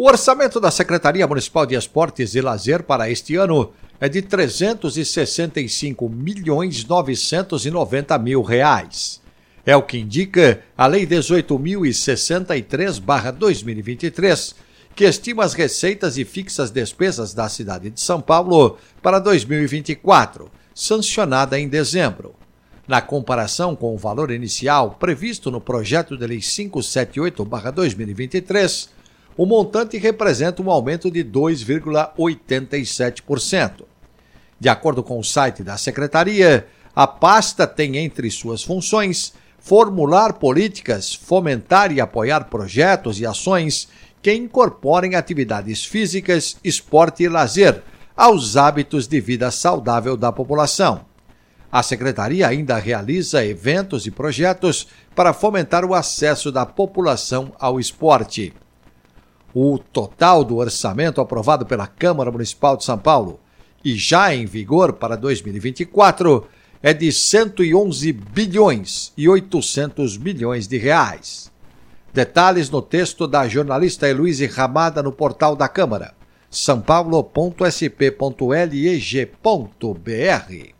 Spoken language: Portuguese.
O orçamento da Secretaria Municipal de Esportes e Lazer para este ano é de 365 milhões 990 mil reais. É o que indica a Lei 18.063/2023, que estima as receitas e fixas despesas da cidade de São Paulo para 2024, sancionada em dezembro. Na comparação com o valor inicial previsto no projeto de lei 578/2023, o montante representa um aumento de 2,87%. De acordo com o site da Secretaria, a pasta tem entre suas funções formular políticas, fomentar e apoiar projetos e ações que incorporem atividades físicas, esporte e lazer aos hábitos de vida saudável da população. A Secretaria ainda realiza eventos e projetos para fomentar o acesso da população ao esporte. O total do orçamento aprovado pela Câmara Municipal de São Paulo e já em vigor para 2024 é de 111 bilhões e 800 milhões de reais. Detalhes no texto da jornalista Heloíse Ramada no portal da Câmara, sãopaulo.sp.leg.br.